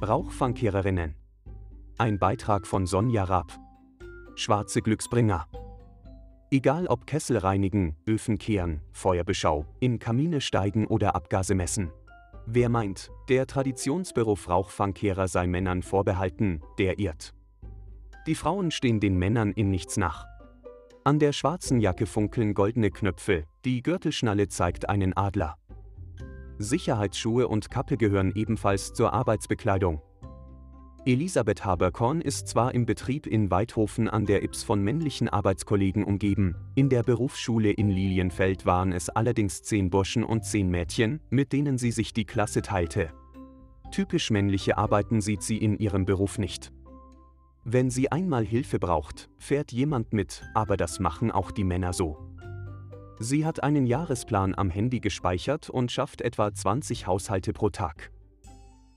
Rauchfangkehrerinnen. Ein Beitrag von Sonja Raab. Schwarze Glücksbringer. Egal ob Kessel reinigen, Öfen kehren, Feuerbeschau, in Kamine steigen oder Abgase messen. Wer meint, der Traditionsberuf Rauchfangkehrer sei Männern vorbehalten, der irrt. Die Frauen stehen den Männern in nichts nach. An der schwarzen Jacke funkeln goldene Knöpfe, die Gürtelschnalle zeigt einen Adler. Sicherheitsschuhe und Kappe gehören ebenfalls zur Arbeitsbekleidung. Elisabeth Haberkorn ist zwar im Betrieb in Weidhofen an der Ips von männlichen Arbeitskollegen umgeben, in der Berufsschule in Lilienfeld waren es allerdings zehn Burschen und zehn Mädchen, mit denen sie sich die Klasse teilte. Typisch männliche Arbeiten sieht sie in ihrem Beruf nicht. Wenn sie einmal Hilfe braucht, fährt jemand mit, aber das machen auch die Männer so. Sie hat einen Jahresplan am Handy gespeichert und schafft etwa 20 Haushalte pro Tag.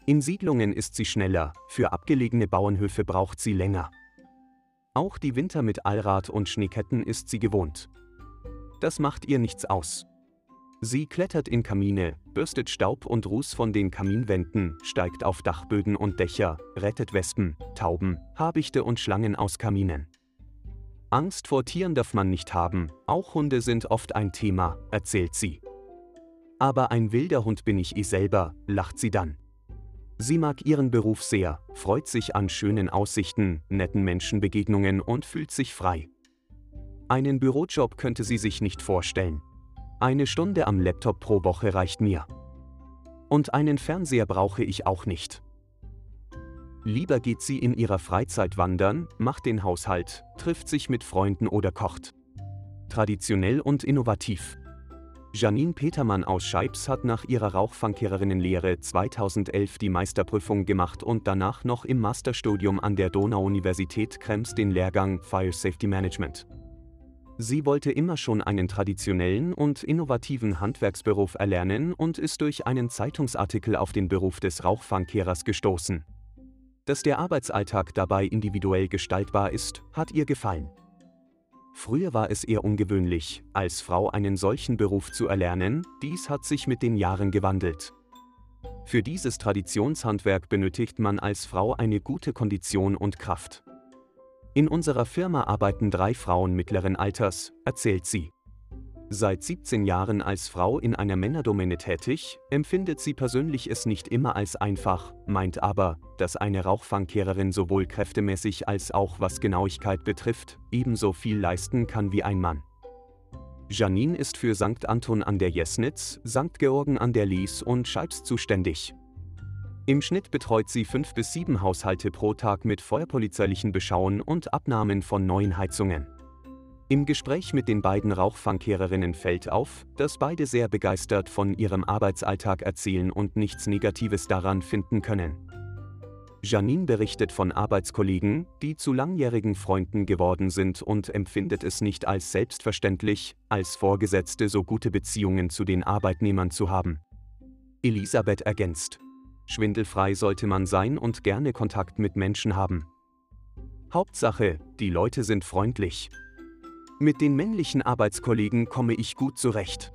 In Siedlungen ist sie schneller, für abgelegene Bauernhöfe braucht sie länger. Auch die Winter mit Allrad und Schneeketten ist sie gewohnt. Das macht ihr nichts aus. Sie klettert in Kamine, bürstet Staub und Ruß von den Kaminwänden, steigt auf Dachböden und Dächer, rettet Wespen, Tauben, Habichte und Schlangen aus Kaminen. Angst vor Tieren darf man nicht haben, auch Hunde sind oft ein Thema, erzählt sie. Aber ein wilder Hund bin ich eh selber, lacht sie dann. Sie mag ihren Beruf sehr, freut sich an schönen Aussichten, netten Menschenbegegnungen und fühlt sich frei. Einen Bürojob könnte sie sich nicht vorstellen. Eine Stunde am Laptop pro Woche reicht mir. Und einen Fernseher brauche ich auch nicht. Lieber geht sie in ihrer Freizeit wandern, macht den Haushalt, trifft sich mit Freunden oder kocht. Traditionell und innovativ. Janine Petermann aus Scheibs hat nach ihrer Rauchfangkehrerinnenlehre 2011 die Meisterprüfung gemacht und danach noch im Masterstudium an der Donau-Universität Krems den Lehrgang Fire Safety Management. Sie wollte immer schon einen traditionellen und innovativen Handwerksberuf erlernen und ist durch einen Zeitungsartikel auf den Beruf des Rauchfangkehrers gestoßen. Dass der Arbeitsalltag dabei individuell gestaltbar ist, hat ihr gefallen. Früher war es eher ungewöhnlich, als Frau einen solchen Beruf zu erlernen, dies hat sich mit den Jahren gewandelt. Für dieses Traditionshandwerk benötigt man als Frau eine gute Kondition und Kraft. In unserer Firma arbeiten drei Frauen mittleren Alters, erzählt sie. Seit 17 Jahren als Frau in einer Männerdomäne tätig, empfindet sie persönlich es nicht immer als einfach, meint aber, dass eine Rauchfangkehrerin sowohl kräftemäßig als auch was Genauigkeit betrifft, ebenso viel leisten kann wie ein Mann. Janine ist für St. Anton an der Jesnitz, St. Georgen an der Lies und Scheibs zuständig. Im Schnitt betreut sie fünf bis sieben Haushalte pro Tag mit feuerpolizeilichen Beschauen und Abnahmen von neuen Heizungen. Im Gespräch mit den beiden Rauchfangkehrerinnen fällt auf, dass beide sehr begeistert von ihrem Arbeitsalltag erzählen und nichts Negatives daran finden können. Janine berichtet von Arbeitskollegen, die zu langjährigen Freunden geworden sind und empfindet es nicht als selbstverständlich, als Vorgesetzte so gute Beziehungen zu den Arbeitnehmern zu haben. Elisabeth ergänzt. Schwindelfrei sollte man sein und gerne Kontakt mit Menschen haben. Hauptsache, die Leute sind freundlich. Mit den männlichen Arbeitskollegen komme ich gut zurecht.